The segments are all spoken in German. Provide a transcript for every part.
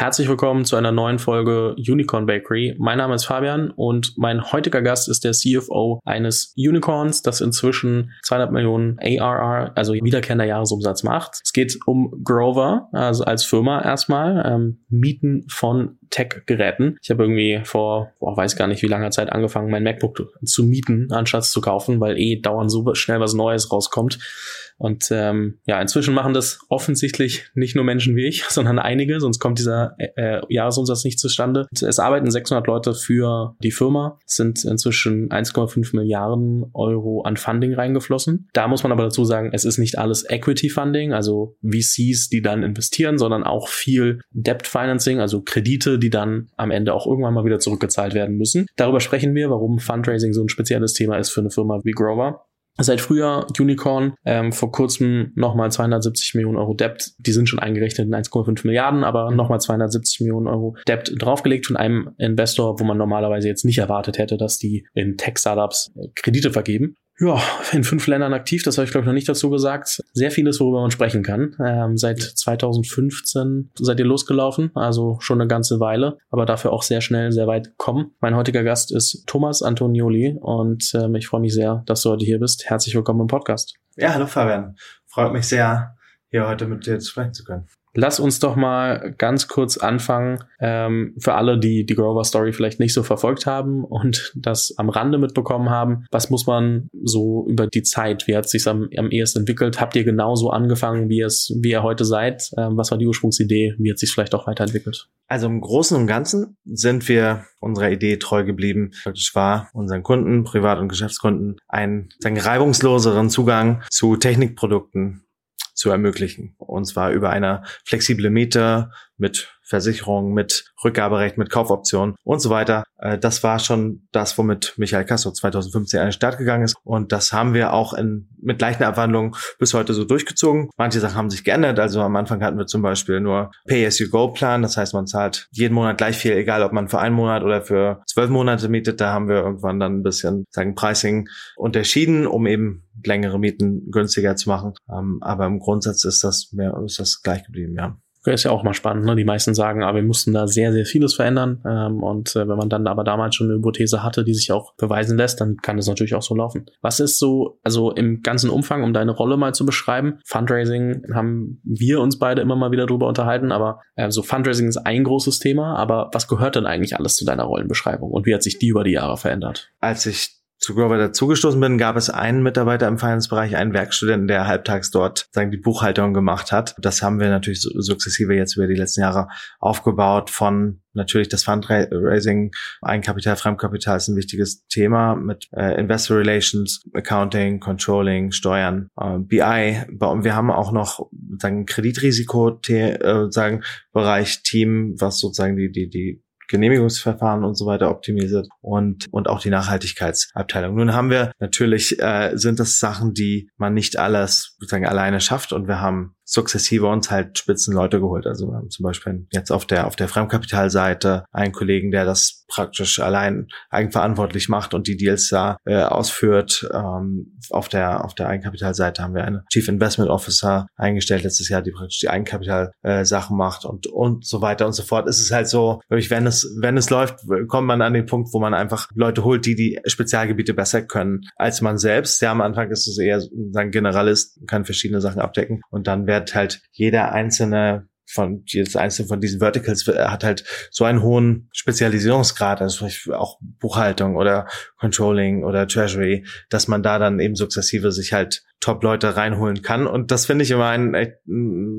Herzlich willkommen zu einer neuen Folge Unicorn Bakery. Mein Name ist Fabian und mein heutiger Gast ist der CFO eines Unicorns, das inzwischen 200 Millionen ARR, also wiederkehrender Jahresumsatz macht. Es geht um Grover, also als Firma erstmal, ähm, Mieten von Tech-Geräten. Ich habe irgendwie vor, boah, weiß gar nicht wie langer Zeit angefangen, mein MacBook zu mieten, anstatt zu kaufen, weil eh dauernd so schnell was Neues rauskommt. Und ähm, ja, inzwischen machen das offensichtlich nicht nur Menschen wie ich, sondern einige, sonst kommt dieser äh, äh Jahresumsatz nicht zustande. Es arbeiten 600 Leute für die Firma. Es sind inzwischen 1,5 Milliarden Euro an Funding reingeflossen. Da muss man aber dazu sagen, es ist nicht alles Equity Funding, also VCs, die dann investieren, sondern auch viel Debt Financing, also Kredite, die dann am Ende auch irgendwann mal wieder zurückgezahlt werden müssen. Darüber sprechen wir, warum Fundraising so ein spezielles Thema ist für eine Firma wie Grover. Seit Frühjahr Unicorn, ähm, vor kurzem nochmal 270 Millionen Euro Debt. Die sind schon eingerechnet in 1,5 Milliarden, aber nochmal 270 Millionen Euro Debt draufgelegt von einem Investor, wo man normalerweise jetzt nicht erwartet hätte, dass die in Tech-Startups äh, Kredite vergeben ja, in fünf Ländern aktiv, das habe ich glaube ich noch nicht dazu gesagt. Sehr vieles, worüber man sprechen kann. Ähm, seit 2015 seid ihr losgelaufen, also schon eine ganze Weile, aber dafür auch sehr schnell, sehr weit gekommen. Mein heutiger Gast ist Thomas Antonioli und ähm, ich freue mich sehr, dass du heute hier bist. Herzlich willkommen im Podcast. Ja, hallo Fabian. Freut mich sehr, hier heute mit dir sprechen zu können. Lass uns doch mal ganz kurz anfangen, ähm, für alle, die die Grover Story vielleicht nicht so verfolgt haben und das am Rande mitbekommen haben. Was muss man so über die Zeit, wie hat es sich am, am ehesten entwickelt? Habt ihr genauso angefangen, wie es, wie ihr heute seid? Ähm, was war die Ursprungsidee? Wie hat sich vielleicht auch weiterentwickelt? Also im Großen und Ganzen sind wir unserer Idee treu geblieben. Praktisch war unseren Kunden, Privat- und Geschäftskunden, einen sagen, reibungsloseren Zugang zu Technikprodukten zu ermöglichen. Und zwar über eine flexible Miete mit Versicherung, mit Rückgaberecht, mit Kaufoptionen und so weiter. Äh, das war schon das, womit Michael Castro 2015 an den Start gegangen ist. Und das haben wir auch in, mit leichten Abwandlungen bis heute so durchgezogen. Manche Sachen haben sich geändert. Also am Anfang hatten wir zum Beispiel nur Pay-as-you-go-Plan. Das heißt, man zahlt jeden Monat gleich viel, egal ob man für einen Monat oder für zwölf Monate mietet. Da haben wir irgendwann dann ein bisschen, sagen, Pricing unterschieden, um eben längere Mieten günstiger zu machen. Ähm, aber im Grundsatz ist das mehr, ist das gleich geblieben, ja ist ja auch mal spannend. Ne? Die meisten sagen, aber ah, wir mussten da sehr, sehr vieles verändern. Ähm, und äh, wenn man dann aber damals schon eine Hypothese hatte, die sich auch beweisen lässt, dann kann es natürlich auch so laufen. Was ist so, also im ganzen Umfang, um deine Rolle mal zu beschreiben? Fundraising haben wir uns beide immer mal wieder drüber unterhalten, aber äh, so Fundraising ist ein großes Thema. Aber was gehört denn eigentlich alles zu deiner Rollenbeschreibung und wie hat sich die über die Jahre verändert? Als ich zu Grover dazugestoßen bin, gab es einen Mitarbeiter im Finance-Bereich, einen Werkstudenten, der halbtags dort sagen die Buchhaltung gemacht hat. Das haben wir natürlich sukzessive jetzt über die letzten Jahre aufgebaut von natürlich das Fundraising, Eigenkapital, Fremdkapital ist ein wichtiges Thema mit äh, Investor Relations, Accounting, Controlling, Steuern, äh, BI. Wir haben auch noch sagen Kreditrisiko äh, sagen Bereich Team, was sozusagen die die die Genehmigungsverfahren und so weiter optimiert und, und auch die Nachhaltigkeitsabteilung. Nun haben wir natürlich, äh, sind das Sachen, die man nicht alles sozusagen alleine schafft und wir haben sukzessive uns halt Spitzenleute geholt. Also wir haben zum Beispiel jetzt auf der, auf der Fremdkapitalseite einen Kollegen, der das praktisch allein eigenverantwortlich macht und die Deals da äh, ausführt. Ähm, auf der, auf der Eigenkapitalseite haben wir eine Chief Investment Officer eingestellt letztes Jahr, die praktisch die Eigenkapital äh, macht und, und so weiter und so fort. Es ist halt so, wirklich, wenn es, wenn es läuft, kommt man an den Punkt, wo man einfach Leute holt, die die Spezialgebiete besser können als man selbst. Ja, am Anfang ist es eher ein Generalist, kann verschiedene Sachen abdecken und dann werden wird halt jeder einzelne von jedes einzelne von diesen Verticals hat halt so einen hohen Spezialisierungsgrad, also auch Buchhaltung oder Controlling oder Treasury, dass man da dann eben sukzessive sich halt Top-Leute reinholen kann. Und das finde ich immer ein,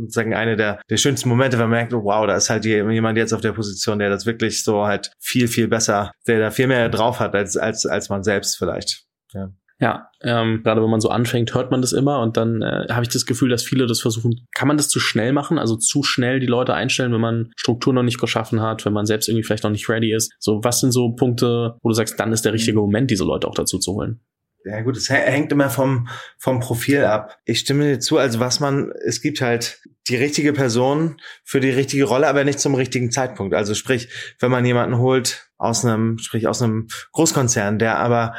sagen, eine der, der schönsten Momente, wenn man merkt, wow, da ist halt jemand jetzt auf der Position, der das wirklich so halt viel, viel besser, der da viel mehr drauf hat als, als, als man selbst vielleicht. Ja. Ja, ähm, gerade wenn man so anfängt, hört man das immer und dann äh, habe ich das Gefühl, dass viele das versuchen. Kann man das zu schnell machen? Also zu schnell die Leute einstellen, wenn man Struktur noch nicht geschaffen hat, wenn man selbst irgendwie vielleicht noch nicht ready ist. So, was sind so Punkte, wo du sagst, dann ist der richtige Moment, diese Leute auch dazu zu holen? Ja gut, es hängt immer vom, vom Profil ab. Ich stimme dir zu, also was man, es gibt halt die richtige Person für die richtige Rolle, aber nicht zum richtigen Zeitpunkt. Also sprich, wenn man jemanden holt aus einem, sprich aus einem Großkonzern, der aber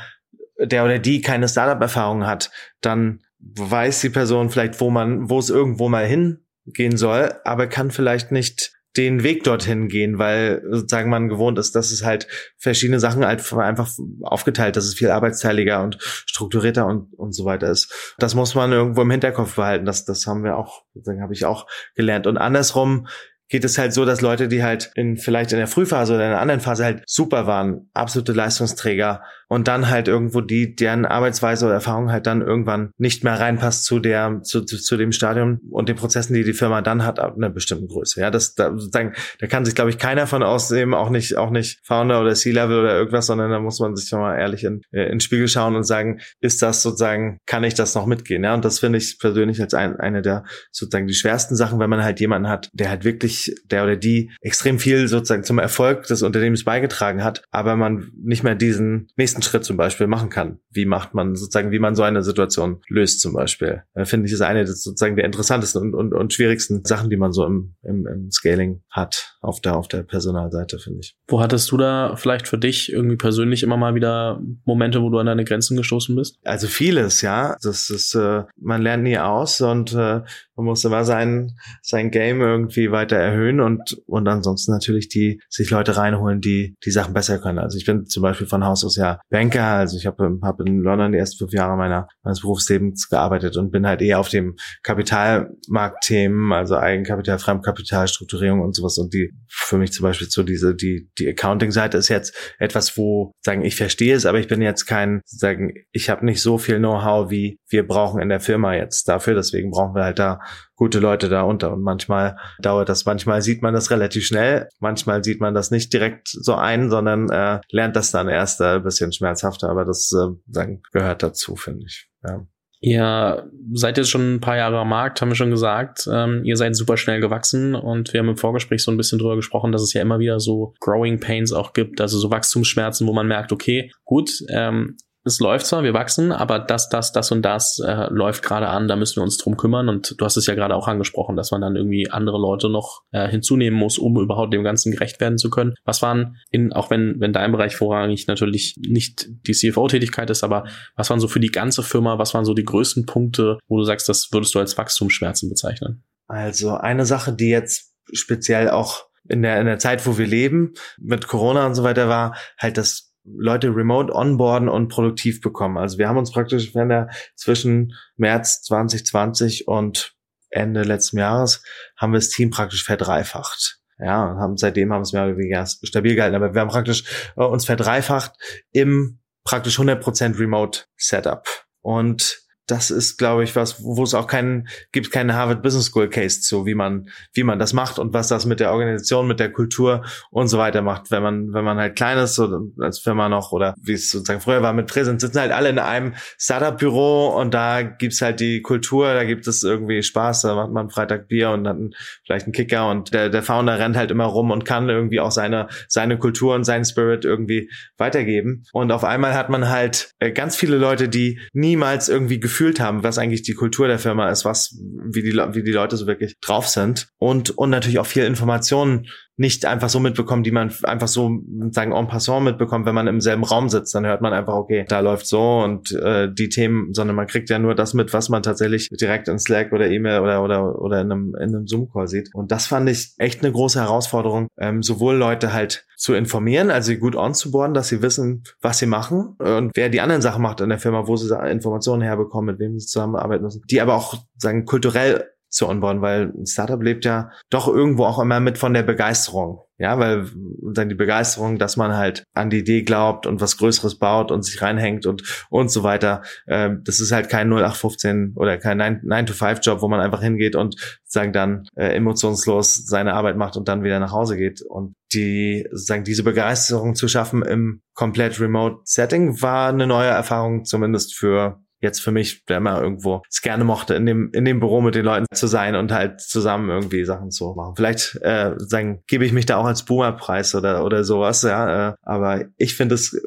der oder die keine Startup-Erfahrung hat, dann weiß die Person vielleicht, wo man, wo es irgendwo mal hingehen soll, aber kann vielleicht nicht den Weg dorthin gehen, weil sozusagen man gewohnt ist, dass es halt verschiedene Sachen halt einfach aufgeteilt, dass es viel arbeitsteiliger und strukturierter und, und so weiter ist. Das muss man irgendwo im Hinterkopf behalten. Das, das haben wir auch, sozusagen habe ich auch gelernt. Und andersrum geht es halt so, dass Leute, die halt in vielleicht in der Frühphase oder in einer anderen Phase halt super waren, absolute Leistungsträger und dann halt irgendwo die, deren Arbeitsweise oder Erfahrung halt dann irgendwann nicht mehr reinpasst zu der, zu, zu, zu dem Stadium und den Prozessen, die die Firma dann hat, ab einer bestimmten Größe. Ja, das, da, sozusagen, da kann sich, glaube ich, keiner von ausnehmen, auch nicht, auch nicht Founder oder C-Level oder irgendwas, sondern da muss man sich mal ehrlich in, äh, in den Spiegel schauen und sagen, ist das sozusagen, kann ich das noch mitgehen? Ja, und das finde ich persönlich als ein, eine der sozusagen die schwersten Sachen, wenn man halt jemanden hat, der halt wirklich, der oder die extrem viel sozusagen zum Erfolg des Unternehmens beigetragen hat, aber man nicht mehr diesen nächsten nächsten Schritt zum Beispiel machen kann. Wie macht man sozusagen, wie man so eine Situation löst zum Beispiel. Äh, Finde ich, ist eine sozusagen der interessantesten und, und, und schwierigsten Sachen, die man so im, im, im Scaling hat auf der, auf der Personalseite, finde ich. Wo hattest du da vielleicht für dich irgendwie persönlich immer mal wieder Momente, wo du an deine Grenzen gestoßen bist? Also vieles, ja. Das ist, äh, man lernt nie aus und äh, man muss immer sein, sein Game irgendwie weiter erhöhen und, und ansonsten natürlich die, sich Leute reinholen, die die Sachen besser können. Also ich bin zum Beispiel von Haus aus ja Banker, also ich habe hab in London die ersten fünf Jahre meiner, meines Berufslebens gearbeitet und bin halt eher auf dem Kapitalmarktthemen, also Eigenkapital, Fremdkapital, Strukturierung und sowas. Und die für mich zum Beispiel so diese, die, die Accounting-Seite ist jetzt etwas, wo, sagen, ich verstehe es, aber ich bin jetzt kein, sagen, ich habe nicht so viel Know-how, wie wir brauchen in der Firma jetzt dafür, deswegen brauchen wir halt da gute Leute da unter. Und manchmal dauert das, manchmal sieht man das relativ schnell, manchmal sieht man das nicht direkt so ein, sondern äh, lernt das dann erst äh, ein bisschen schmerzhafter. Aber das äh, dann gehört dazu, finde ich. Ja. Ihr seid jetzt schon ein paar Jahre am Markt, haben wir schon gesagt. Ähm, ihr seid super schnell gewachsen und wir haben im Vorgespräch so ein bisschen drüber gesprochen, dass es ja immer wieder so Growing Pains auch gibt, also so Wachstumsschmerzen, wo man merkt, okay, gut, ähm, es läuft zwar, wir wachsen, aber das, das, das und das äh, läuft gerade an, da müssen wir uns drum kümmern. Und du hast es ja gerade auch angesprochen, dass man dann irgendwie andere Leute noch äh, hinzunehmen muss, um überhaupt dem Ganzen gerecht werden zu können. Was waren in, auch wenn, wenn dein Bereich vorrangig natürlich nicht die CFO-Tätigkeit ist, aber was waren so für die ganze Firma, was waren so die größten Punkte, wo du sagst, das würdest du als Wachstumsschmerzen bezeichnen? Also eine Sache, die jetzt speziell auch in der, in der Zeit, wo wir leben, mit Corona und so weiter war, halt das Leute remote onboarden und produktiv bekommen. Also wir haben uns praktisch, wenn der zwischen März 2020 und Ende letzten Jahres haben wir das Team praktisch verdreifacht. Ja, haben seitdem haben wir es mehr oder weniger stabil gehalten, aber wir haben praktisch äh, uns verdreifacht im praktisch 100% Remote Setup. Und das ist, glaube ich, was, wo es auch keinen, gibt keine Harvard Business School Case zu, wie man, wie man das macht und was das mit der Organisation, mit der Kultur und so weiter macht. Wenn man, wenn man halt klein ist, so als Firma noch, oder wie es sozusagen früher war mit Präsenz, sitzen halt alle in einem Startup-Büro und da gibt's halt die Kultur, da gibt es irgendwie Spaß, da macht man Freitag Bier und dann vielleicht einen Kicker und der, der Founder rennt halt immer rum und kann irgendwie auch seine, seine Kultur und seinen Spirit irgendwie weitergeben. Und auf einmal hat man halt äh, ganz viele Leute, die niemals irgendwie gefühlt gefühlt haben, was eigentlich die Kultur der Firma ist, was, wie die, wie die Leute so wirklich drauf sind. Und, und natürlich auch viel Informationen nicht einfach so mitbekommen, die man einfach so sagen en passant mitbekommt, wenn man im selben Raum sitzt, dann hört man einfach, okay, da läuft so und äh, die Themen, sondern man kriegt ja nur das mit, was man tatsächlich direkt in Slack oder E-Mail oder oder oder in einem, in einem Zoom-Call sieht. Und das fand ich echt eine große Herausforderung, ähm, sowohl Leute halt zu informieren, also sie gut onzuboarden, dass sie wissen, was sie machen und wer die anderen Sachen macht in der Firma, wo sie Informationen herbekommen, mit wem sie zusammenarbeiten müssen, die aber auch sagen kulturell zu onboarden, weil ein Startup lebt ja doch irgendwo auch immer mit von der Begeisterung. Ja, weil dann die Begeisterung, dass man halt an die Idee glaubt und was Größeres baut und sich reinhängt und und so weiter. Ähm, das ist halt kein 0815 oder kein 9-to-5-Job, wo man einfach hingeht und sagen dann äh, emotionslos seine Arbeit macht und dann wieder nach Hause geht. Und die sagen diese Begeisterung zu schaffen im komplett Remote Setting war eine neue Erfahrung, zumindest für jetzt für mich, der immer irgendwo es gerne mochte, in dem, in dem Büro mit den Leuten zu sein und halt zusammen irgendwie Sachen zu machen. Vielleicht äh, sagen, gebe ich mich da auch als Boomer-Preis oder, oder sowas, ja. Äh, aber ich finde es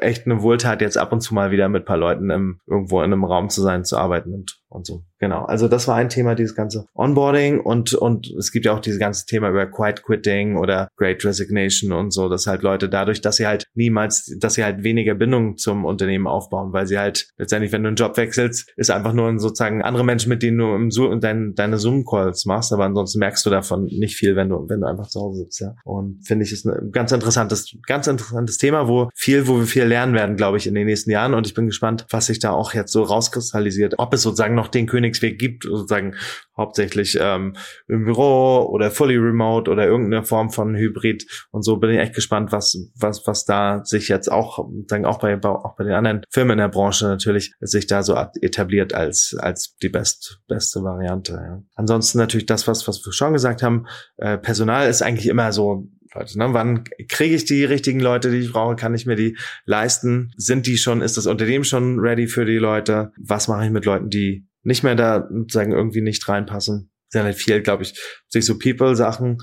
echt eine Wohltat, jetzt ab und zu mal wieder mit paar Leuten im, irgendwo in einem Raum zu sein, zu arbeiten und, und so. Genau. Also das war ein Thema, dieses ganze Onboarding und, und es gibt ja auch dieses ganze Thema über Quiet Quitting oder Great Resignation und so, dass halt Leute dadurch, dass sie halt niemals, dass sie halt weniger Bindung zum Unternehmen aufbauen, weil sie halt letztendlich, wenn du einen Job wechselst, ist einfach nur sozusagen andere Menschen, mit denen du im Zoom, dein, deine Zoom-Calls machst, aber ansonsten merkst du davon nicht viel, wenn du, wenn du einfach zu Hause sitzt, ja. Und finde ich, ist ein ganz interessantes, ganz interessantes Thema, wo viel, wo wir viel lernen werden, glaube ich, in den nächsten Jahren und ich bin gespannt, was sich da auch jetzt so rauskristallisiert, ob es sozusagen noch den Königsweg gibt, sozusagen hauptsächlich ähm, im Büro oder fully remote oder irgendeine Form von Hybrid und so bin ich echt gespannt, was was was da sich jetzt auch sagen auch bei auch bei den anderen Firmen in der Branche natürlich sich da so etabliert als als die best, beste Variante. Ja. Ansonsten natürlich das was was wir schon gesagt haben, äh, Personal ist eigentlich immer so Leute, ne? Wann kriege ich die richtigen Leute, die ich brauche? Kann ich mir die leisten? Sind die schon, ist das Unternehmen schon ready für die Leute? Was mache ich mit Leuten, die nicht mehr da sagen irgendwie nicht reinpassen. Sind halt viel, glaube ich, sich so People-Sachen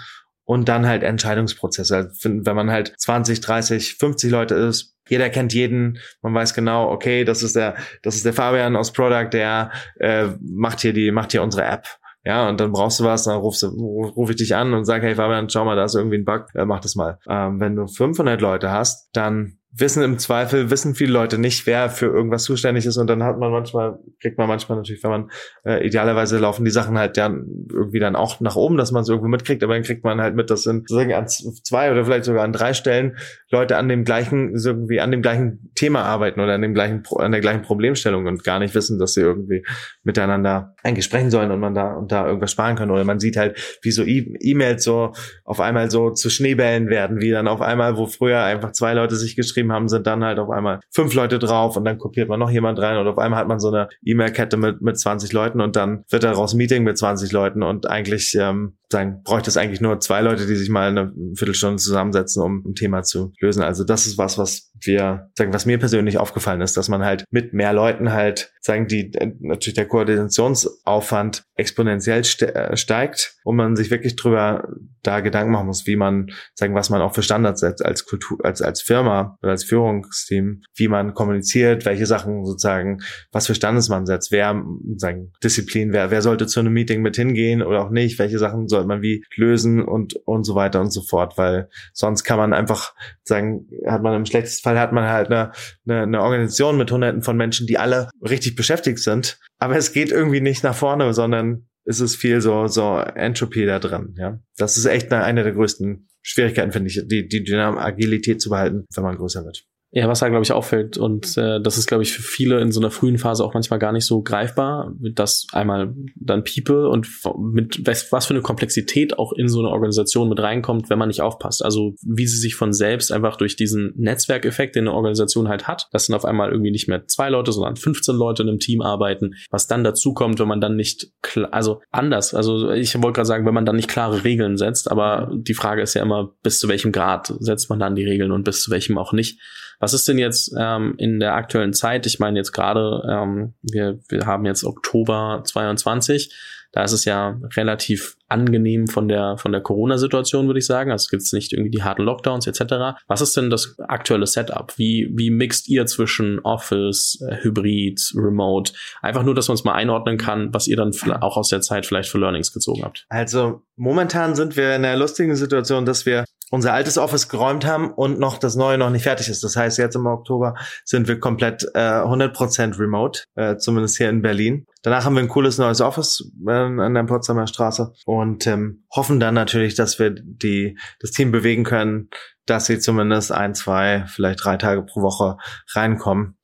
und dann halt Entscheidungsprozesse. Also wenn man halt 20, 30, 50 Leute ist, jeder kennt jeden, man weiß genau, okay, das ist der, das ist der Fabian aus Product, der äh, macht hier die, macht hier unsere App. Ja, und dann brauchst du was, dann rufst du, ruf ich dich an und sag, hey Fabian, schau mal, da ist irgendwie ein Bug, äh, mach das mal. Ähm, wenn du 500 Leute hast, dann wissen im Zweifel, wissen viele Leute nicht, wer für irgendwas zuständig ist. Und dann hat man manchmal, kriegt man manchmal natürlich, wenn man, äh, idealerweise laufen die Sachen halt dann irgendwie dann auch nach oben, dass man es irgendwo mitkriegt, aber dann kriegt man halt mit, dass sind sozusagen an zwei oder vielleicht sogar an drei Stellen Leute an dem gleichen, irgendwie an dem gleichen Thema arbeiten oder an dem gleichen, an der gleichen Problemstellung und gar nicht wissen, dass sie irgendwie miteinander eigentlich sprechen sollen und man da und da irgendwas sparen kann oder man sieht halt, wie so e-, E-Mails so auf einmal so zu Schneebällen werden, wie dann auf einmal, wo früher einfach zwei Leute sich geschrieben haben, sind dann halt auf einmal fünf Leute drauf und dann kopiert man noch jemand rein und auf einmal hat man so eine E-Mail-Kette mit, mit 20 Leuten und dann wird daraus ein Meeting mit 20 Leuten und eigentlich ähm, sagen, bräuchte es eigentlich nur zwei Leute, die sich mal eine Viertelstunde zusammensetzen, um ein Thema zu lösen. Also das ist was, was wir sagen, was mir persönlich aufgefallen ist, dass man halt mit mehr Leuten halt sagen, die natürlich der Koordinationsaufwand exponentiell äh, steigt und man sich wirklich drüber da Gedanken machen muss, wie man sagen, was man auch für Standards setzt als Kultur, als als Firma oder als Führungsteam, wie man kommuniziert, welche Sachen sozusagen, was für Standards man setzt, wer sagen Disziplin, wer wer sollte zu einem Meeting mit hingehen oder auch nicht, welche Sachen sollte man wie lösen und und so weiter und so fort, weil sonst kann man einfach sagen, hat man im schlechtesten Fall hat man halt eine, eine, eine Organisation mit Hunderten von Menschen, die alle richtig beschäftigt sind, aber es geht irgendwie nicht nach vorne, sondern es ist viel so so Entropy da drin. Ja, das ist echt eine, eine der größten Schwierigkeiten, finde ich, die die Dynam Agilität zu behalten, wenn man größer wird. Ja, was da, glaube ich, auffällt, und äh, das ist, glaube ich, für viele in so einer frühen Phase auch manchmal gar nicht so greifbar, dass einmal dann People und mit was, was für eine Komplexität auch in so eine Organisation mit reinkommt, wenn man nicht aufpasst. Also wie sie sich von selbst einfach durch diesen Netzwerkeffekt, den eine Organisation halt hat, dass dann auf einmal irgendwie nicht mehr zwei Leute, sondern 15 Leute in einem Team arbeiten, was dann dazu kommt, wenn man dann nicht, also anders, also ich wollte gerade sagen, wenn man dann nicht klare Regeln setzt, aber die Frage ist ja immer, bis zu welchem Grad setzt man dann die Regeln und bis zu welchem auch nicht. Was ist denn jetzt ähm, in der aktuellen Zeit? Ich meine jetzt gerade, ähm, wir, wir haben jetzt Oktober 22. Da ist es ja relativ angenehm von der von der Corona-Situation, würde ich sagen. Also es gibt nicht irgendwie die harten Lockdowns etc. Was ist denn das aktuelle Setup? Wie wie mixt ihr zwischen Office, äh, Hybrid, Remote? Einfach nur, dass man es mal einordnen kann, was ihr dann auch aus der Zeit vielleicht für Learnings gezogen habt. Also momentan sind wir in der lustigen Situation, dass wir unser altes Office geräumt haben und noch das neue noch nicht fertig ist. Das heißt, jetzt im Oktober sind wir komplett äh, 100% remote, äh, zumindest hier in Berlin. Danach haben wir ein cooles neues Office äh, an der Potsdamer Straße und ähm, hoffen dann natürlich, dass wir die das Team bewegen können, dass sie zumindest ein, zwei, vielleicht drei Tage pro Woche reinkommen.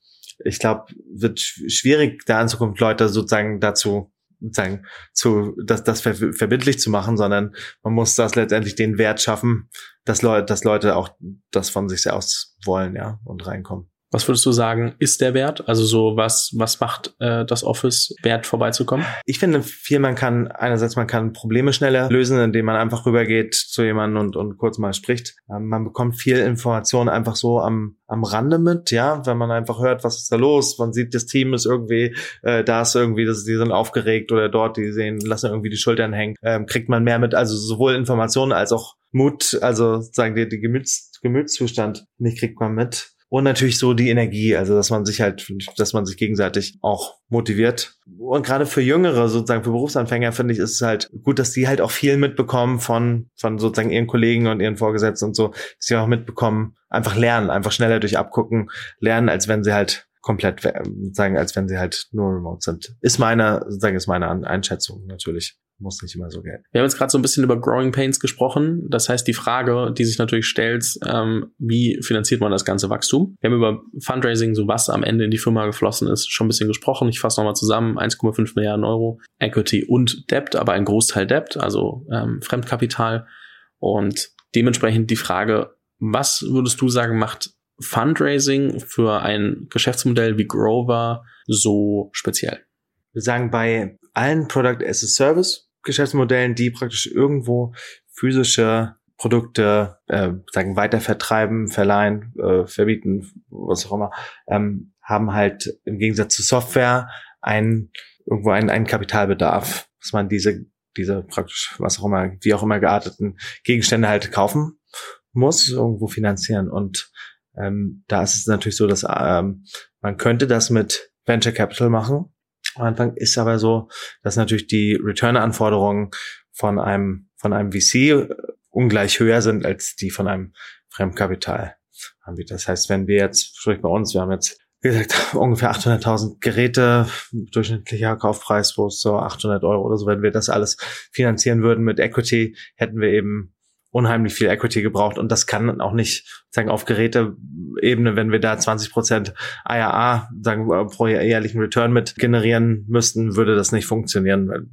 Ich glaube, wird schwierig, da in Zukunft Leute sozusagen dazu sagen, zu, das, das verbindlich zu machen, sondern man muss das letztendlich den Wert schaffen, dass Leute, dass Leute auch das von sich aus wollen, ja, und reinkommen. Was würdest du sagen, ist der Wert? Also so was, was macht äh, das Office wert, vorbeizukommen? Ich finde viel, man kann, einerseits man kann Probleme schneller lösen, indem man einfach rübergeht zu jemandem und, und kurz mal spricht. Ähm, man bekommt viel Information einfach so am, am Rande mit, ja, wenn man einfach hört, was ist da los, man sieht, das Team ist irgendwie, äh, da ist irgendwie, das, die sind aufgeregt oder dort, die sehen, lassen irgendwie die Schultern hängen, ähm, kriegt man mehr mit, also sowohl Informationen als auch Mut, also sagen die, die Gemüts, Gemütszustand, nicht kriegt man mit. Und natürlich so die Energie, also dass man sich halt, dass man sich gegenseitig auch motiviert. Und gerade für Jüngere, sozusagen für Berufsanfänger, finde ich, ist es halt gut, dass die halt auch viel mitbekommen von, von sozusagen ihren Kollegen und ihren Vorgesetzten und so, dass sie auch mitbekommen, einfach lernen, einfach schneller durch abgucken, lernen, als wenn sie halt komplett sagen, als wenn sie halt nur remote sind. Ist meine, sozusagen ist meine Einschätzung natürlich. Muss nicht immer so gehen. Wir haben jetzt gerade so ein bisschen über Growing Pains gesprochen. Das heißt, die Frage, die sich natürlich stellt, ähm, wie finanziert man das ganze Wachstum? Wir haben über Fundraising, so was am Ende in die Firma geflossen ist, schon ein bisschen gesprochen. Ich fasse nochmal zusammen. 1,5 Milliarden Euro Equity und Debt, aber ein Großteil Debt, also ähm, Fremdkapital. Und dementsprechend die Frage, was würdest du sagen, macht Fundraising für ein Geschäftsmodell wie Grover so speziell? Wir sagen bei allen Product as a Service Geschäftsmodellen, die praktisch irgendwo physische Produkte äh, sagen weiter vertreiben, verleihen, äh, verbieten, was auch immer, ähm, haben halt im Gegensatz zu Software ein irgendwo einen, einen Kapitalbedarf, dass man diese diese praktisch was auch immer wie auch immer gearteten Gegenstände halt kaufen muss, irgendwo finanzieren und ähm, da ist es natürlich so, dass ähm, man könnte das mit Venture Capital machen. Am Anfang ist aber so, dass natürlich die Return-Anforderungen von einem von einem VC äh, ungleich höher sind als die von einem Fremdkapitalanbieter. Das heißt, wenn wir jetzt, sprich bei uns, wir haben jetzt wie gesagt, ungefähr 800.000 Geräte, durchschnittlicher Kaufpreis, wo es so 800 Euro oder so, wenn wir das alles finanzieren würden mit Equity, hätten wir eben unheimlich viel Equity gebraucht und das kann auch nicht sagen auf Geräteebene, wenn wir da 20 Prozent IRA sagen pro jährlichen Return mit generieren müssten, würde das nicht funktionieren, weil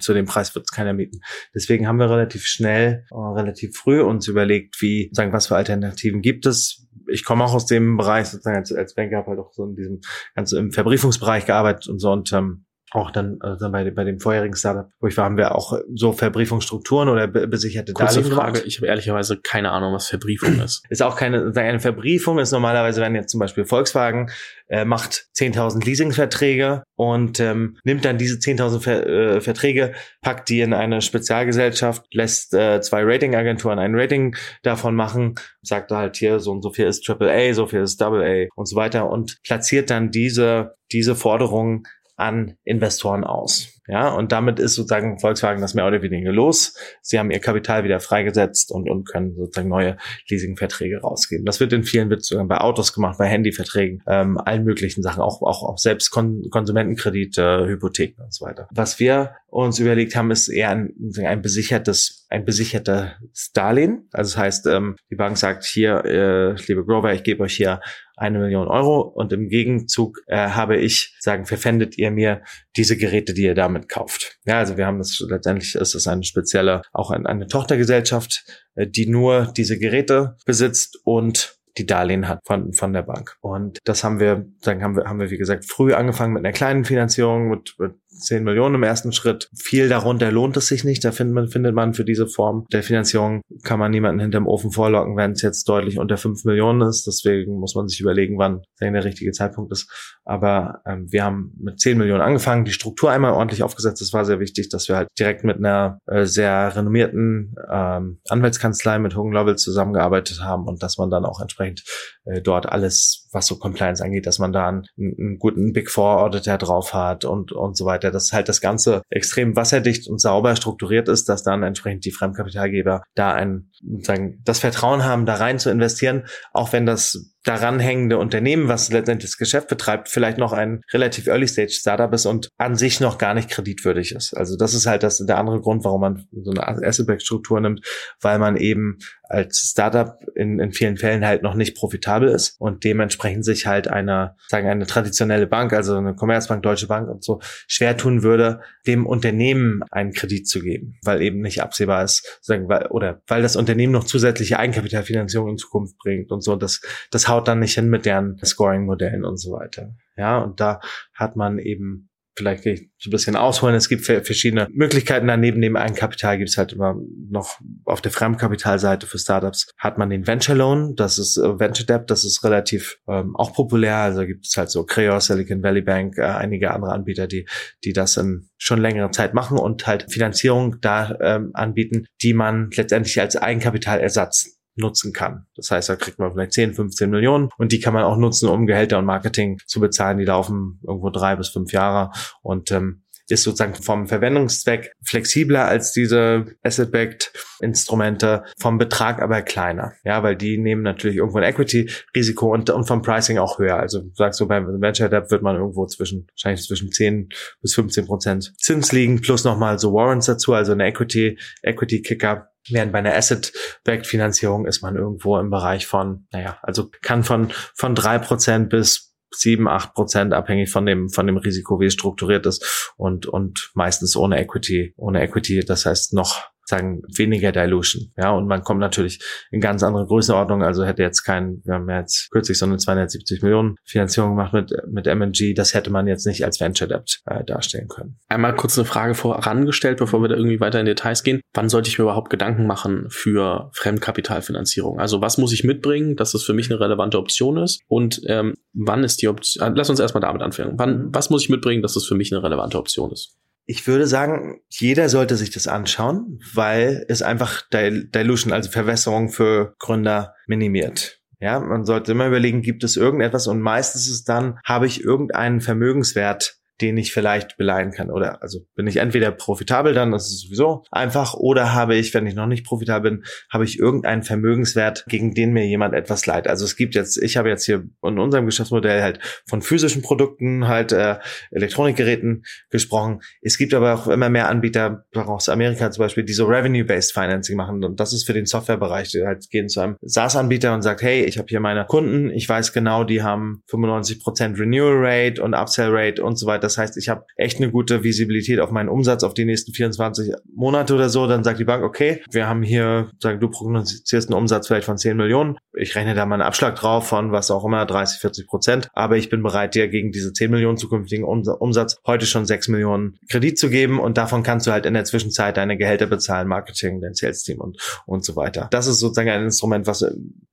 zu dem Preis wird es keiner mieten. Deswegen haben wir relativ schnell, äh, relativ früh uns überlegt, wie sagen was für Alternativen gibt es. Ich komme auch aus dem Bereich sozusagen als, als Banker, habe halt auch so in diesem ganzen im Verbriefungsbereich gearbeitet und so und ähm, auch dann also bei, bei dem vorherigen Startup, wo ich war, haben wir auch so Verbriefungsstrukturen oder besicherte Kurze Darlehen Frage, gemacht. ich habe ehrlicherweise keine Ahnung, was Verbriefung ist. Ist auch keine, eine Verbriefung ist normalerweise, wenn jetzt zum Beispiel Volkswagen äh, macht 10.000 Leasingverträge und ähm, nimmt dann diese 10.000 Ver äh, Verträge, packt die in eine Spezialgesellschaft, lässt äh, zwei Ratingagenturen ein Rating davon machen, sagt halt hier so und so viel ist AAA, so viel ist AA und so weiter und platziert dann diese diese Forderungen an Investoren aus. Ja, und damit ist sozusagen Volkswagen das mehr oder weniger los. Sie haben ihr Kapital wieder freigesetzt und, und können sozusagen neue Leasingverträge rausgeben. Das wird in vielen wird bei Autos gemacht, bei Handyverträgen, ähm, allen möglichen Sachen, auch, auch, auch selbst Kon Konsumentenkredite, Hypotheken und so weiter. Was wir uns überlegt haben, ist eher ein, ein besichertes, ein besichertes Darlehen. Also das heißt, ähm, die Bank sagt hier, äh, liebe Grover, ich gebe euch hier eine Million Euro und im Gegenzug äh, habe ich, sagen, verpfändet ihr mir diese Geräte, die ihr damit kauft. Ja, also wir haben das letztendlich ist es eine spezielle, auch eine, eine Tochtergesellschaft, äh, die nur diese Geräte besitzt und die Darlehen hat von, von der Bank. Und das haben wir, dann haben wir, haben wir, wie gesagt, früh angefangen mit einer kleinen Finanzierung, mit, mit 10 Millionen im ersten Schritt. Viel darunter lohnt es sich nicht. Da findet man, findet man für diese Form der Finanzierung kann man niemanden hinterm Ofen vorlocken, wenn es jetzt deutlich unter 5 Millionen ist. Deswegen muss man sich überlegen, wann der richtige Zeitpunkt ist. Aber ähm, wir haben mit 10 Millionen angefangen, die Struktur einmal ordentlich aufgesetzt. Das war sehr wichtig, dass wir halt direkt mit einer äh, sehr renommierten ähm, Anwaltskanzlei mit Hogan Lovell zusammengearbeitet haben und dass man dann auch entsprechend äh, dort alles, was so Compliance angeht, dass man da einen, einen guten Big Four Auditor drauf hat und, und so weiter, dass halt das Ganze extrem wasserdicht und sauber strukturiert ist, dass dann entsprechend die Fremdkapitalgeber da ein, sagen, das Vertrauen haben, da rein zu investieren, auch wenn das daran hängende Unternehmen, was letztendlich das Geschäft betreibt, vielleicht noch ein relativ Early Stage Startup ist und an sich noch gar nicht kreditwürdig ist. Also das ist halt das, der andere Grund, warum man so eine Asset-Back-Struktur nimmt, weil man eben als Startup in, in vielen Fällen halt noch nicht profitabel ist und dementsprechend sich halt eine, sagen eine traditionelle Bank, also eine Commerzbank, Deutsche Bank und so schwer tun würde, dem Unternehmen einen Kredit zu geben, weil eben nicht absehbar ist, sagen, weil, oder weil das Unternehmen noch zusätzliche Eigenkapitalfinanzierung in Zukunft bringt und so. Das, das haut dann nicht hin mit deren Scoring-Modellen und so weiter. Ja, und da hat man eben vielleicht so ein bisschen ausholen. Es gibt verschiedene Möglichkeiten daneben. Neben Eigenkapital gibt es halt immer noch auf der Fremdkapitalseite für Startups hat man den Venture Loan. Das ist äh, Venture Debt. Das ist relativ ähm, auch populär. Also gibt es halt so Creor, Silicon Valley Bank, äh, einige andere Anbieter, die, die das in schon längere Zeit machen und halt Finanzierung da ähm, anbieten, die man letztendlich als Eigenkapitalersatz nutzen kann. Das heißt, da kriegt man vielleicht 10, 15 Millionen und die kann man auch nutzen, um Gehälter und Marketing zu bezahlen. Die laufen irgendwo drei bis fünf Jahre und ähm, ist sozusagen vom Verwendungszweck flexibler als diese Asset-Backed Instrumente, vom Betrag aber kleiner. Ja, weil die nehmen natürlich irgendwo ein Equity-Risiko und, und vom Pricing auch höher. Also sagst du, beim Venture Debt wird man irgendwo zwischen, wahrscheinlich zwischen 10 bis 15 Prozent Zins liegen, plus nochmal so Warrants dazu, also eine Equity, Equity Kicker Während bei einer Asset-Backed Finanzierung ist man irgendwo im Bereich von, naja, also kann von, von drei Prozent bis sieben, acht Prozent abhängig von dem, von dem Risiko, wie es strukturiert ist und, und meistens ohne Equity, ohne Equity. Das heißt noch sagen, weniger Dilution. Ja, und man kommt natürlich in ganz andere Größenordnungen. Also hätte jetzt kein, wir haben ja jetzt kürzlich so eine 270 Millionen Finanzierung gemacht mit, mit MNG. Das hätte man jetzt nicht als Venture Debt äh, darstellen können. Einmal kurz eine Frage vorangestellt, bevor wir da irgendwie weiter in Details gehen. Wann sollte ich mir überhaupt Gedanken machen für Fremdkapitalfinanzierung? Also was muss ich mitbringen, dass das für mich eine relevante Option ist? Und ähm, wann ist die Option, lass uns erstmal damit anfangen. Wann, was muss ich mitbringen, dass das für mich eine relevante Option ist? Ich würde sagen, jeder sollte sich das anschauen, weil es einfach Dilution, also Verwässerung für Gründer minimiert. Ja, man sollte immer überlegen, gibt es irgendetwas und meistens ist es dann, habe ich irgendeinen Vermögenswert, den ich vielleicht beleihen kann. Oder also bin ich entweder profitabel dann, das ist sowieso einfach, oder habe ich, wenn ich noch nicht profitabel bin, habe ich irgendeinen Vermögenswert, gegen den mir jemand etwas leiht. Also es gibt jetzt, ich habe jetzt hier in unserem Geschäftsmodell halt von physischen Produkten, halt äh, Elektronikgeräten gesprochen. Es gibt aber auch immer mehr Anbieter, aus Amerika zum Beispiel, die so Revenue-Based Financing machen. Und das ist für den Softwarebereich, die halt gehen zu einem SaaS-Anbieter und sagt, hey, ich habe hier meine Kunden, ich weiß genau, die haben 95% Renewal Rate und Upsell Rate und so weiter das heißt, ich habe echt eine gute Visibilität auf meinen Umsatz auf die nächsten 24 Monate oder so. Dann sagt die Bank, okay, wir haben hier, sagen du prognostizierst einen Umsatz vielleicht von 10 Millionen. Ich rechne da mal einen Abschlag drauf von was auch immer, 30, 40 Prozent. Aber ich bin bereit, dir gegen diese 10 Millionen zukünftigen Umsatz heute schon 6 Millionen Kredit zu geben. Und davon kannst du halt in der Zwischenzeit deine Gehälter bezahlen, Marketing, dein Sales-Team und, und so weiter. Das ist sozusagen ein Instrument, was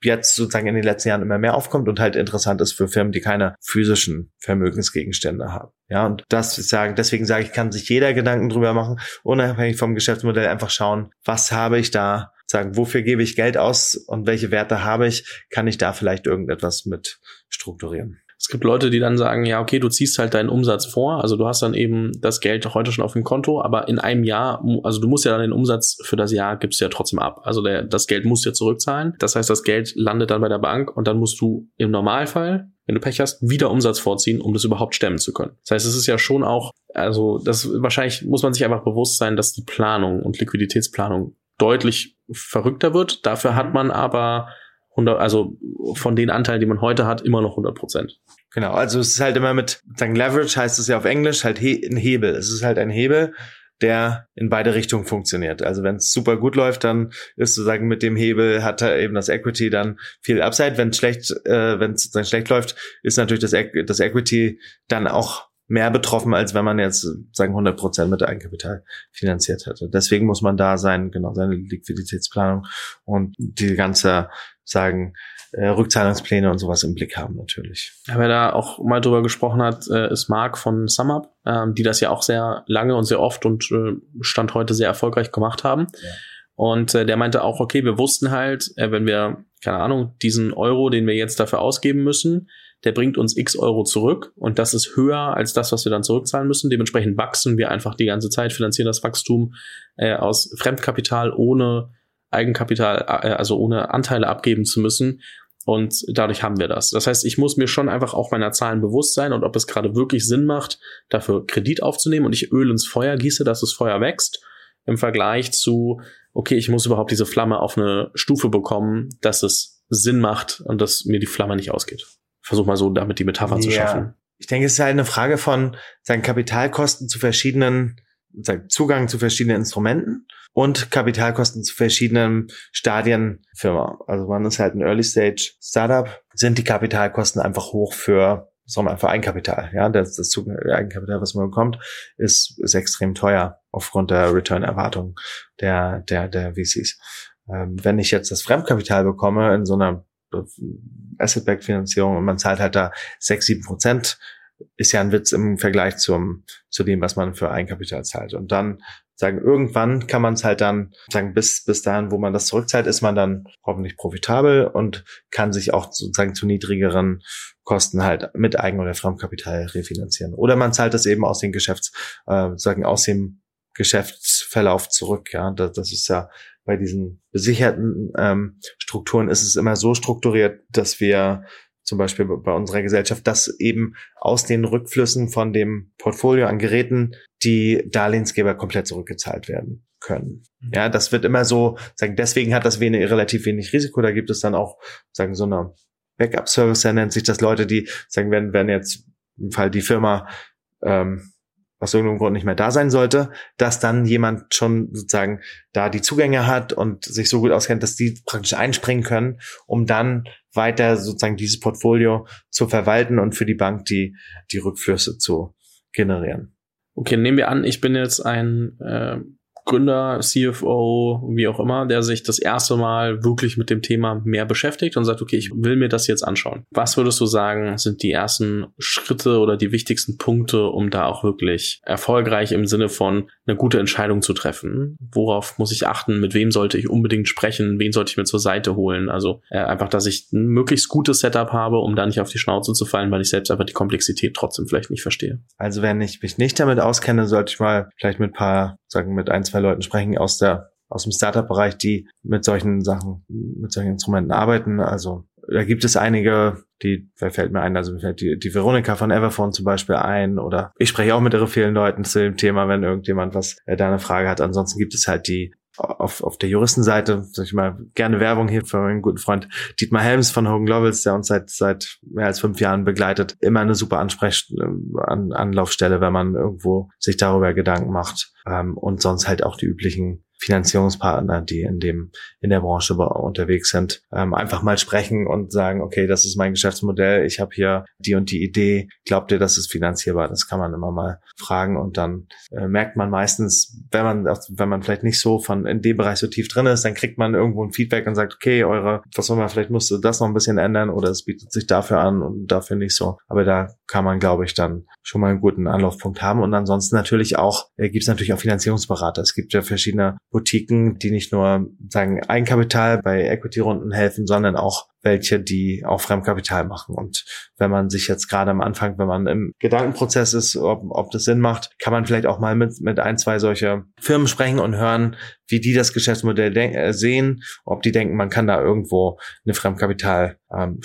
jetzt sozusagen in den letzten Jahren immer mehr aufkommt und halt interessant ist für Firmen, die keine physischen Vermögensgegenstände haben. Ja, und das sagen, deswegen sage ich, kann sich jeder Gedanken drüber machen, unabhängig vom Geschäftsmodell einfach schauen, was habe ich da, sagen, wofür gebe ich Geld aus und welche Werte habe ich, kann ich da vielleicht irgendetwas mit strukturieren. Es gibt Leute, die dann sagen, ja, okay, du ziehst halt deinen Umsatz vor, also du hast dann eben das Geld heute schon auf dem Konto, aber in einem Jahr, also du musst ja dann den Umsatz für das Jahr gibst ja trotzdem ab. Also der, das Geld musst du ja zurückzahlen. Das heißt, das Geld landet dann bei der Bank und dann musst du im Normalfall wenn du Pech hast, wieder Umsatz vorziehen, um das überhaupt stemmen zu können. Das heißt, es ist ja schon auch, also das wahrscheinlich muss man sich einfach bewusst sein, dass die Planung und Liquiditätsplanung deutlich verrückter wird. Dafür hat man aber 100, also von den Anteilen, die man heute hat, immer noch 100 Prozent. Genau, also es ist halt immer mit, sagen Leverage heißt es ja auf Englisch, halt he ein Hebel. Es ist halt ein Hebel, der in beide Richtungen funktioniert. Also wenn es super gut läuft, dann ist sozusagen mit dem Hebel hat er eben das Equity dann viel Upside. Wenn es schlecht, äh, wenn es dann schlecht läuft, ist natürlich das, das Equity dann auch mehr betroffen, als wenn man jetzt sagen 100 Prozent mit Eigenkapital finanziert hätte. Deswegen muss man da sein, genau seine Liquiditätsplanung und die ganze sagen äh, Rückzahlungspläne und sowas im Blick haben natürlich. Ja, wer da auch mal drüber gesprochen hat, äh, ist Mark von SumUp, ähm, die das ja auch sehr lange und sehr oft und äh, Stand heute sehr erfolgreich gemacht haben. Ja. Und äh, der meinte auch, okay, wir wussten halt, äh, wenn wir, keine Ahnung, diesen Euro, den wir jetzt dafür ausgeben müssen, der bringt uns x Euro zurück und das ist höher als das, was wir dann zurückzahlen müssen. Dementsprechend wachsen wir einfach die ganze Zeit, finanzieren das Wachstum äh, aus Fremdkapital ohne Eigenkapital, äh, also ohne Anteile abgeben zu müssen. Und dadurch haben wir das. Das heißt, ich muss mir schon einfach auch meiner Zahlen bewusst sein und ob es gerade wirklich Sinn macht, dafür Kredit aufzunehmen und ich Öl ins Feuer gieße, dass das Feuer wächst, im Vergleich zu, okay, ich muss überhaupt diese Flamme auf eine Stufe bekommen, dass es Sinn macht und dass mir die Flamme nicht ausgeht. Versuch mal so damit die Metapher ja. zu schaffen. Ich denke, es ist halt eine Frage von seinen Kapitalkosten zu verschiedenen Zugang zu verschiedenen Instrumenten und Kapitalkosten zu verschiedenen Stadien Firma. Also man ist halt ein Early Stage Startup, sind die Kapitalkosten einfach hoch für sagen wir, für Eigenkapital. Ja, das, das Eigenkapital, was man bekommt, ist, ist extrem teuer aufgrund der Return-Erwartung der, der, der VCs. Ähm, wenn ich jetzt das Fremdkapital bekomme in so einer Asset-Backed-Finanzierung und man zahlt halt da sechs, sieben Prozent ist ja ein Witz im Vergleich zum, zu dem, was man für Eigenkapital zahlt. Und dann sagen, irgendwann kann man es halt dann sagen, bis, bis dahin, wo man das zurückzahlt, ist man dann hoffentlich profitabel und kann sich auch sozusagen zu niedrigeren Kosten halt mit Eigen- oder Fremdkapital refinanzieren. Oder man zahlt das eben aus den Geschäfts, äh, sagen, aus dem Geschäftsverlauf zurück. Ja, das, das ist ja bei diesen besicherten ähm, Strukturen ist es immer so strukturiert, dass wir zum Beispiel bei unserer Gesellschaft, dass eben aus den Rückflüssen von dem Portfolio an Geräten die Darlehensgeber komplett zurückgezahlt werden können. Mhm. Ja, das wird immer so, sagen, deswegen hat das wenig, relativ wenig Risiko. Da gibt es dann auch, sagen, so eine Backup-Service, da nennt sich das Leute, die sagen, wenn, wenn jetzt im Fall die Firma ähm, aus irgendeinem Grund nicht mehr da sein sollte, dass dann jemand schon sozusagen da die Zugänge hat und sich so gut auskennt, dass die praktisch einspringen können, um dann weiter sozusagen dieses Portfolio zu verwalten und für die Bank die, die Rückflüsse zu generieren. Okay, nehmen wir an, ich bin jetzt ein äh, Gründer, CFO, wie auch immer, der sich das erste Mal wirklich mit dem Thema mehr beschäftigt und sagt, okay, ich will mir das jetzt anschauen. Was würdest du sagen, sind die ersten Schritte oder die wichtigsten Punkte, um da auch wirklich erfolgreich im Sinne von eine gute Entscheidung zu treffen? Worauf muss ich achten? Mit wem sollte ich unbedingt sprechen? Wen sollte ich mir zur Seite holen? Also äh, einfach, dass ich ein möglichst gutes Setup habe, um da nicht auf die Schnauze zu fallen, weil ich selbst einfach die Komplexität trotzdem vielleicht nicht verstehe. Also wenn ich mich nicht damit auskenne, sollte ich mal vielleicht mit paar, sagen mit ein, zwei Leuten sprechen aus der aus dem Startup-Bereich, die mit solchen Sachen, mit solchen Instrumenten arbeiten. Also da gibt es einige, die, wer fällt mir ein, also mir fällt die, die Veronika von Everphone zum Beispiel ein oder ich spreche auch mit irre vielen Leuten zu dem Thema, wenn irgendjemand was äh, da eine Frage hat. Ansonsten gibt es halt die auf, auf der Juristenseite, sag ich mal, gerne Werbung hier für meinen guten Freund Dietmar Helms von Hogan Globals, der uns seit, seit mehr als fünf Jahren begleitet. Immer eine super Ansprech an, Anlaufstelle, wenn man irgendwo sich darüber Gedanken macht. Ähm, und sonst halt auch die üblichen Finanzierungspartner, die in dem in der Branche unterwegs sind, ähm, einfach mal sprechen und sagen, okay, das ist mein Geschäftsmodell, ich habe hier die und die Idee, glaubt ihr, das ist finanzierbar? Das kann man immer mal fragen und dann äh, merkt man meistens, wenn man wenn man vielleicht nicht so von in dem Bereich so tief drin ist, dann kriegt man irgendwo ein Feedback und sagt, okay, eure, was soll man, vielleicht musst du das noch ein bisschen ändern oder es bietet sich dafür an und dafür nicht so. Aber da kann man, glaube ich, dann schon mal einen guten Anlaufpunkt haben und ansonsten natürlich auch äh, gibt es natürlich auch Finanzierungsberater. Es gibt ja verschiedene Boutiquen, die nicht nur sagen Eigenkapital bei Equity-Runden helfen, sondern auch welche, die auch Fremdkapital machen. Und wenn man sich jetzt gerade am Anfang, wenn man im Gedankenprozess ist, ob, ob das Sinn macht, kann man vielleicht auch mal mit, mit ein, zwei solche Firmen sprechen und hören, wie die das Geschäftsmodell äh, sehen, ob die denken, man kann da irgendwo eine Fremdkapital, ähm,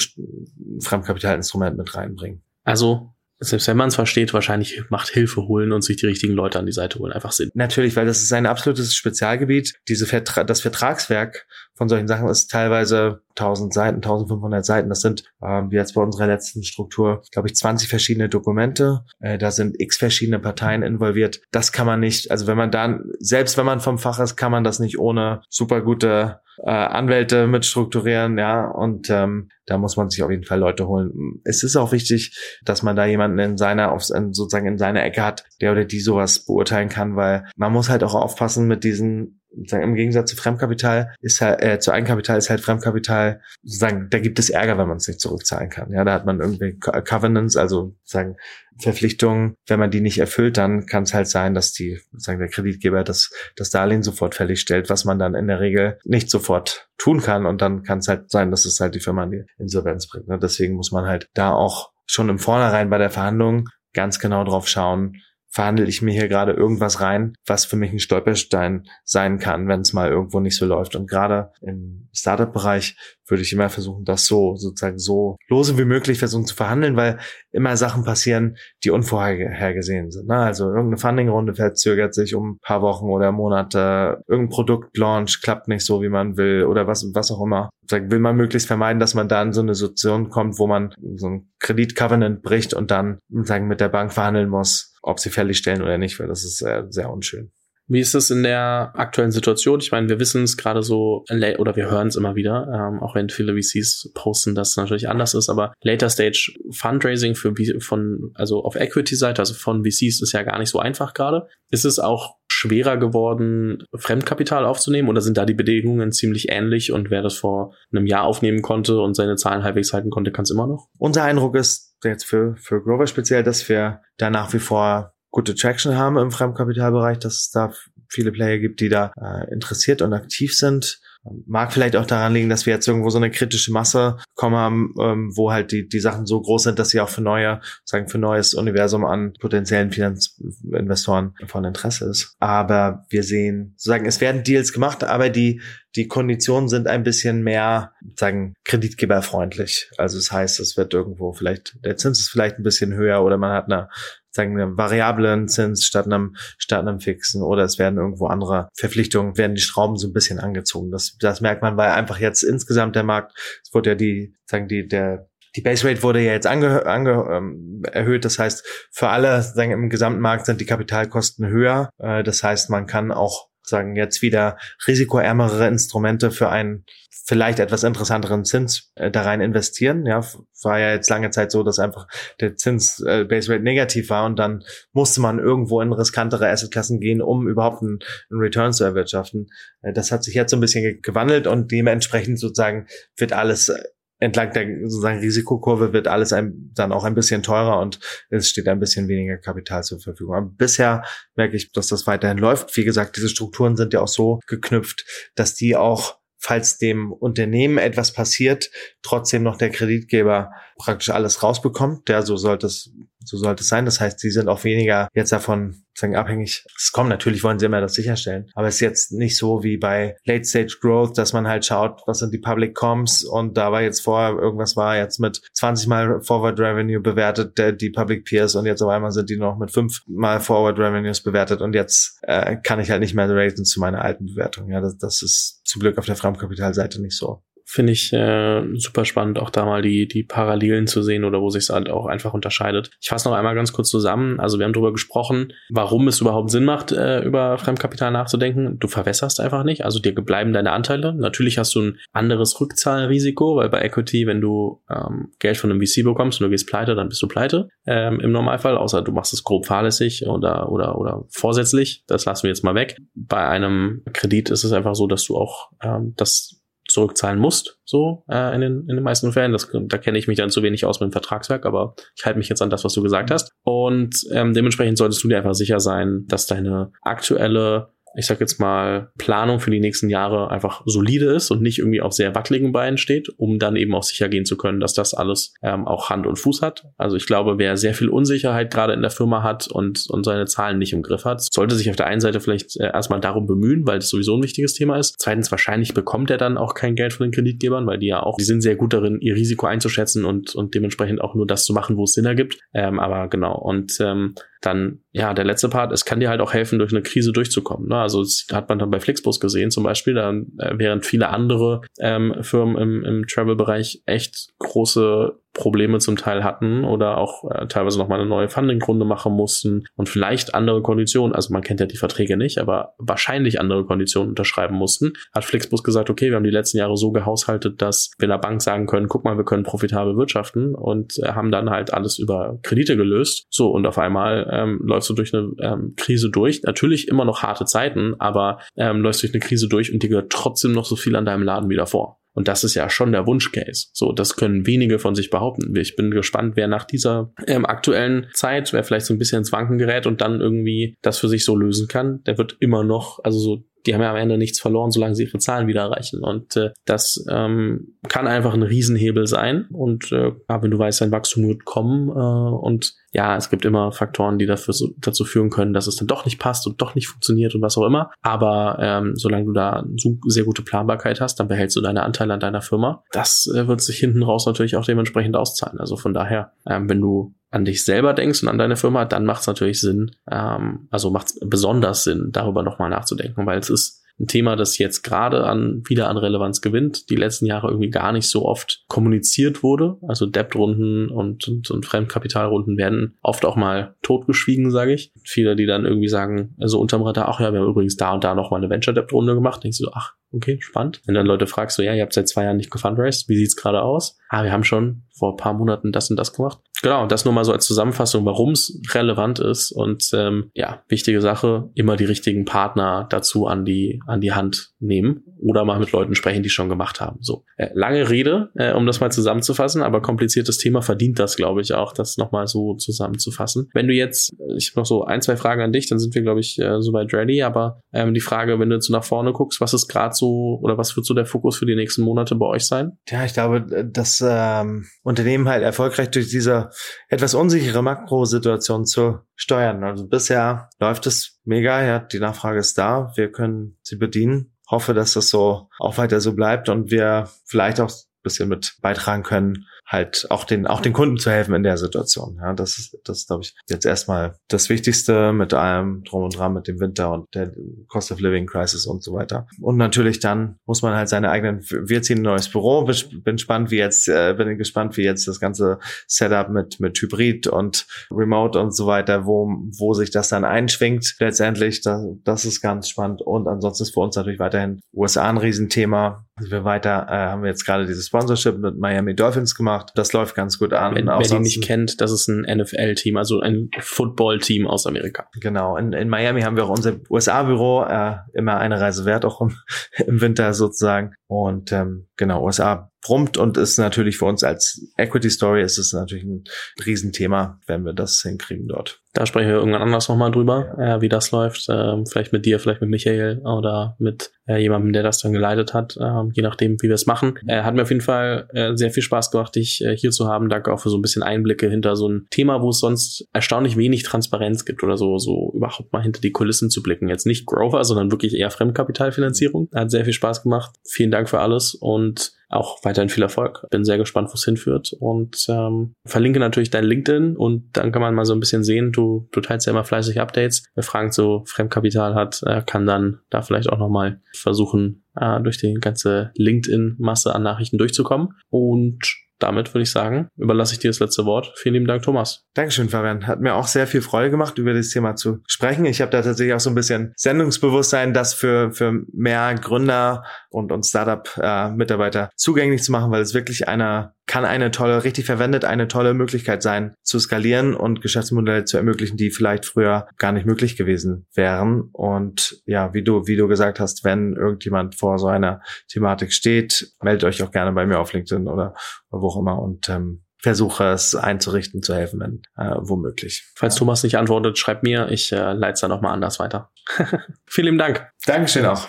Fremdkapitalinstrument mit reinbringen. Also selbst wenn man es versteht, wahrscheinlich macht Hilfe holen und sich die richtigen Leute an die Seite holen einfach Sinn. Natürlich, weil das ist ein absolutes Spezialgebiet. Diese Vertra das Vertragswerk von solchen Sachen ist teilweise 1000 Seiten, 1500 Seiten. Das sind, ähm, wie jetzt bei unserer letzten Struktur, glaube ich, 20 verschiedene Dokumente. Äh, da sind x verschiedene Parteien involviert. Das kann man nicht, also wenn man dann, selbst wenn man vom Fach ist, kann man das nicht ohne super gute äh, Anwälte mit strukturieren, ja, und ähm, da muss man sich auf jeden Fall Leute holen. Es ist auch wichtig, dass man da jemanden in seiner, auf, sozusagen in seiner Ecke hat, der oder die sowas beurteilen kann, weil man muss halt auch aufpassen mit diesen im Gegensatz zu Fremdkapital ist halt, äh, zu Eigenkapital ist halt Fremdkapital, sozusagen, da gibt es Ärger, wenn man es nicht zurückzahlen kann. Ja, da hat man irgendwie Covenants, also sagen Verpflichtungen. Wenn man die nicht erfüllt, dann kann es halt sein, dass die, sagen der Kreditgeber das, das Darlehen sofort fällig stellt, was man dann in der Regel nicht sofort tun kann. Und dann kann es halt sein, dass es halt die Firma in die Insolvenz bringt. Ne? Deswegen muss man halt da auch schon im Vornherein bei der Verhandlung ganz genau drauf schauen, verhandle ich mir hier gerade irgendwas rein, was für mich ein Stolperstein sein kann, wenn es mal irgendwo nicht so läuft. Und gerade im Startup-Bereich würde ich immer versuchen, das so sozusagen so lose wie möglich versuchen zu verhandeln, weil immer Sachen passieren, die unvorhergesehen sind. Ne? Also irgendeine Funding-Runde verzögert sich um ein paar Wochen oder Monate, irgendein Produktlaunch klappt nicht so, wie man will oder was, was auch immer. Sagen, will man möglichst vermeiden, dass man da in so eine Situation kommt, wo man so ein Kreditcovenant bricht und dann sagen, mit der Bank verhandeln muss, ob sie fällig stellen oder nicht, weil das ist sehr, sehr unschön. Wie ist es in der aktuellen Situation? Ich meine, wir wissen es gerade so, oder wir hören es immer wieder, ähm, auch wenn viele VCs posten, dass es natürlich anders ist, aber Later Stage Fundraising für von, also auf Equity-Seite, also von VCs ist ja gar nicht so einfach gerade. Ist es auch schwerer geworden, Fremdkapital aufzunehmen oder sind da die Bedingungen ziemlich ähnlich und wer das vor einem Jahr aufnehmen konnte und seine Zahlen halbwegs halten konnte, kann es immer noch? Unser Eindruck ist, jetzt für, für Grover speziell, dass wir da nach wie vor gute Traction haben im Fremdkapitalbereich, dass es da viele Player gibt, die da äh, interessiert und aktiv sind. Mag vielleicht auch daran liegen, dass wir jetzt irgendwo so eine kritische Masse bekommen haben, ähm, wo halt die, die Sachen so groß sind, dass sie auch für neue, sagen für neues Universum an potenziellen Finanzinvestoren von Interesse ist. Aber wir sehen, sozusagen, es werden Deals gemacht, aber die, die Konditionen sind ein bisschen mehr, sagen, kreditgeberfreundlich. Also das heißt, es wird irgendwo vielleicht, der Zins ist vielleicht ein bisschen höher oder man hat eine sagen wir, variablen Zins statt einem, statt einem fixen oder es werden irgendwo andere Verpflichtungen, werden die Schrauben so ein bisschen angezogen. Das, das merkt man, weil einfach jetzt insgesamt der Markt, es wurde ja die, sagen die, der, die Base Rate wurde ja jetzt ange, ange, ähm, erhöht. Das heißt, für alle sagen, im gesamten Markt sind die Kapitalkosten höher. Äh, das heißt, man kann auch sagen jetzt wieder risikoärmere Instrumente für einen vielleicht etwas interessanteren Zins äh, da rein investieren. Ja, war ja jetzt lange Zeit so, dass einfach der Zins äh, Base Rate negativ war und dann musste man irgendwo in riskantere Assetklassen gehen, um überhaupt einen, einen Return zu erwirtschaften. Äh, das hat sich jetzt so ein bisschen gewandelt und dementsprechend sozusagen wird alles äh, entlang der sozusagen Risikokurve wird alles ein, dann auch ein bisschen teurer und es steht ein bisschen weniger Kapital zur Verfügung. Aber bisher merke ich, dass das weiterhin läuft. Wie gesagt, diese Strukturen sind ja auch so geknüpft, dass die auch falls dem Unternehmen etwas passiert, trotzdem noch der Kreditgeber praktisch alles rausbekommt. Ja, so sollte es, so sollte es sein. Das heißt, sie sind auch weniger jetzt davon sagen, abhängig. Es kommt natürlich, wollen sie immer das sicherstellen. Aber es ist jetzt nicht so wie bei Late Stage Growth, dass man halt schaut, was sind die Public Comms und da war jetzt vorher, irgendwas war jetzt mit 20 mal Forward Revenue bewertet, der, die Public Peers und jetzt auf einmal sind die noch mit 5 mal Forward Revenues bewertet und jetzt äh, kann ich halt nicht mehr raten zu meiner alten Bewertung. Ja, das, das ist zum Glück auf der Fremdkapitalseite nicht so finde ich äh, super spannend, auch da mal die, die Parallelen zu sehen oder wo sich es halt auch einfach unterscheidet. Ich fasse noch einmal ganz kurz zusammen. Also wir haben darüber gesprochen, warum es überhaupt Sinn macht, äh, über Fremdkapital nachzudenken. Du verwässerst einfach nicht, also dir bleiben deine Anteile. Natürlich hast du ein anderes Rückzahlrisiko, weil bei Equity, wenn du ähm, Geld von einem VC bekommst und du gehst pleite, dann bist du pleite ähm, im Normalfall, außer du machst es grob fahrlässig oder, oder, oder vorsätzlich. Das lassen wir jetzt mal weg. Bei einem Kredit ist es einfach so, dass du auch ähm, das zurückzahlen musst, so äh, in, den, in den meisten Fällen. Das, da kenne ich mich dann zu wenig aus mit dem Vertragswerk, aber ich halte mich jetzt an das, was du gesagt hast. Und ähm, dementsprechend solltest du dir einfach sicher sein, dass deine aktuelle ich sag jetzt mal, Planung für die nächsten Jahre einfach solide ist und nicht irgendwie auf sehr wackeligen Beinen steht, um dann eben auch sicher gehen zu können, dass das alles ähm, auch Hand und Fuß hat. Also ich glaube, wer sehr viel Unsicherheit gerade in der Firma hat und, und seine Zahlen nicht im Griff hat, sollte sich auf der einen Seite vielleicht äh, erstmal darum bemühen, weil das sowieso ein wichtiges Thema ist. Zweitens, wahrscheinlich bekommt er dann auch kein Geld von den Kreditgebern, weil die ja auch, die sind sehr gut darin, ihr Risiko einzuschätzen und, und dementsprechend auch nur das zu machen, wo es Sinn ergibt. Ähm, aber genau. Und ähm, dann, ja, der letzte Part, es kann dir halt auch helfen, durch eine Krise durchzukommen. Ne? Also das hat man dann bei Flixbus gesehen zum Beispiel, dann, äh, während viele andere ähm, Firmen im, im Travel-Bereich echt große Probleme zum Teil hatten oder auch äh, teilweise nochmal eine neue Funding-Runde machen mussten und vielleicht andere Konditionen, also man kennt ja die Verträge nicht, aber wahrscheinlich andere Konditionen unterschreiben mussten, hat Flixbus gesagt, okay, wir haben die letzten Jahre so gehaushaltet, dass wir der Bank sagen können, guck mal, wir können profitabel wirtschaften und äh, haben dann halt alles über Kredite gelöst. So, und auf einmal ähm, läufst du durch eine ähm, Krise durch. Natürlich immer noch harte Zeiten, aber ähm, läufst durch eine Krise durch und dir gehört trotzdem noch so viel an deinem Laden wieder vor. Und das ist ja schon der Wunschcase. So, das können wenige von sich behaupten. Ich bin gespannt, wer nach dieser ähm, aktuellen Zeit, wer vielleicht so ein bisschen ins Wanken gerät und dann irgendwie das für sich so lösen kann, der wird immer noch, also so die haben ja am Ende nichts verloren, solange sie ihre Zahlen wieder erreichen. Und äh, das ähm, kann einfach ein Riesenhebel sein. Und äh, wenn du weißt, dein Wachstum wird kommen äh, und ja, es gibt immer Faktoren, die dafür, dazu führen können, dass es dann doch nicht passt und doch nicht funktioniert und was auch immer. Aber ähm, solange du da so sehr gute Planbarkeit hast, dann behältst du deine Anteile an deiner Firma. Das äh, wird sich hinten raus natürlich auch dementsprechend auszahlen. Also von daher, ähm, wenn du an dich selber denkst und an deine Firma, dann macht es natürlich Sinn, ähm, also macht es besonders Sinn, darüber nochmal nachzudenken, weil es ist ein Thema, das jetzt gerade an, wieder an Relevanz gewinnt, die letzten Jahre irgendwie gar nicht so oft kommuniziert wurde. Also Debt-Runden und, und, und Fremdkapitalrunden werden oft auch mal totgeschwiegen, sage ich. Viele, die dann irgendwie sagen, also unterm Radar, ach ja, wir haben übrigens da und da noch mal eine Venture-Debt-Runde gemacht. Denkst du so, ach, okay, spannend. Wenn dann Leute fragst, so, ja, ihr habt seit zwei Jahren nicht gefundraised, wie sieht's gerade aus? Ah, wir haben schon vor paar Monaten das und das gemacht. Genau, das nur mal so als Zusammenfassung, warum es relevant ist und ähm, ja, wichtige Sache, immer die richtigen Partner dazu an die an die Hand nehmen oder mal mit Leuten sprechen, die schon gemacht haben. So äh, lange Rede, äh, um das mal zusammenzufassen, aber kompliziertes Thema verdient das, glaube ich, auch, das nochmal so zusammenzufassen. Wenn du jetzt, ich habe noch so ein zwei Fragen an dich, dann sind wir, glaube ich, äh, soweit ready. Aber ähm, die Frage, wenn du jetzt nach vorne guckst, was ist gerade so oder was wird so der Fokus für die nächsten Monate bei euch sein? Ja, ich glaube, dass ähm, Unternehmen halt erfolgreich durch diese etwas unsichere Makrosituation zu steuern. Also bisher läuft es mega, ja, die Nachfrage ist da, wir können sie bedienen. Hoffe, dass das so auch weiter so bleibt und wir vielleicht auch bisschen mit beitragen können, halt auch den, auch den Kunden zu helfen in der Situation. Ja, das ist, das ist, glaube ich, jetzt erstmal das Wichtigste mit allem drum und dran, mit dem Winter und der Cost of Living Crisis und so weiter. Und natürlich dann muss man halt seine eigenen, wir ziehen ein neues Büro, bin spannend, wie jetzt, äh, bin gespannt, wie jetzt das ganze Setup mit, mit Hybrid und Remote und so weiter, wo, wo sich das dann einschwingt letztendlich, das, das ist ganz spannend. Und ansonsten ist für uns natürlich weiterhin USA ein Riesenthema. Also wir weiter, äh, haben wir jetzt gerade dieses Sponsorship mit Miami Dolphins gemacht, gemacht. Das läuft ganz gut an. Wenn, wer die nicht kennt, das ist ein NFL-Team, also ein Football-Team aus Amerika. Genau. In, in Miami haben wir auch unser USA-Büro, äh, immer eine Reise wert, auch im, im Winter sozusagen. Und ähm, genau, USA brummt und ist natürlich für uns als Equity Story ist es natürlich ein Riesenthema, wenn wir das hinkriegen dort. Da sprechen wir irgendwann anders nochmal drüber, ja. äh, wie das läuft. Äh, vielleicht mit dir, vielleicht mit Michael oder mit äh, jemandem, der das dann geleitet hat, äh, je nachdem, wie wir es machen. Äh, hat mir auf jeden Fall äh, sehr viel Spaß gemacht, dich äh, hier zu haben. Danke auch für so ein bisschen Einblicke hinter so ein Thema, wo es sonst erstaunlich wenig Transparenz gibt oder so, so überhaupt mal hinter die Kulissen zu blicken. Jetzt nicht Grover, sondern wirklich eher Fremdkapitalfinanzierung. Hat sehr viel Spaß gemacht. Vielen Dank für alles und auch weiterhin viel Erfolg. Bin sehr gespannt, wo es hinführt und ähm, verlinke natürlich dein LinkedIn und dann kann man mal so ein bisschen sehen, du, du teilst ja immer fleißig Updates. Wer Fragen zu Fremdkapital hat, äh, kann dann da vielleicht auch nochmal versuchen, äh, durch die ganze LinkedIn-Masse an Nachrichten durchzukommen und damit würde ich sagen, überlasse ich dir das letzte Wort. Vielen lieben Dank, Thomas. Dankeschön, Fabian. Hat mir auch sehr viel Freude gemacht, über das Thema zu sprechen. Ich habe da tatsächlich auch so ein bisschen Sendungsbewusstsein, das für, für mehr Gründer und, und Startup-Mitarbeiter äh, zugänglich zu machen, weil es wirklich einer kann eine tolle, richtig verwendet, eine tolle Möglichkeit sein, zu skalieren und Geschäftsmodelle zu ermöglichen, die vielleicht früher gar nicht möglich gewesen wären. Und ja, wie du, wie du gesagt hast, wenn irgendjemand vor so einer Thematik steht, meldet euch auch gerne bei mir auf LinkedIn oder, oder wo auch immer und ähm, versuche es einzurichten, zu helfen, wenn äh, womöglich. Falls Thomas nicht antwortet, schreib mir, ich äh, leite es dann nochmal anders weiter. Vielen lieben Dank. Dankeschön auch.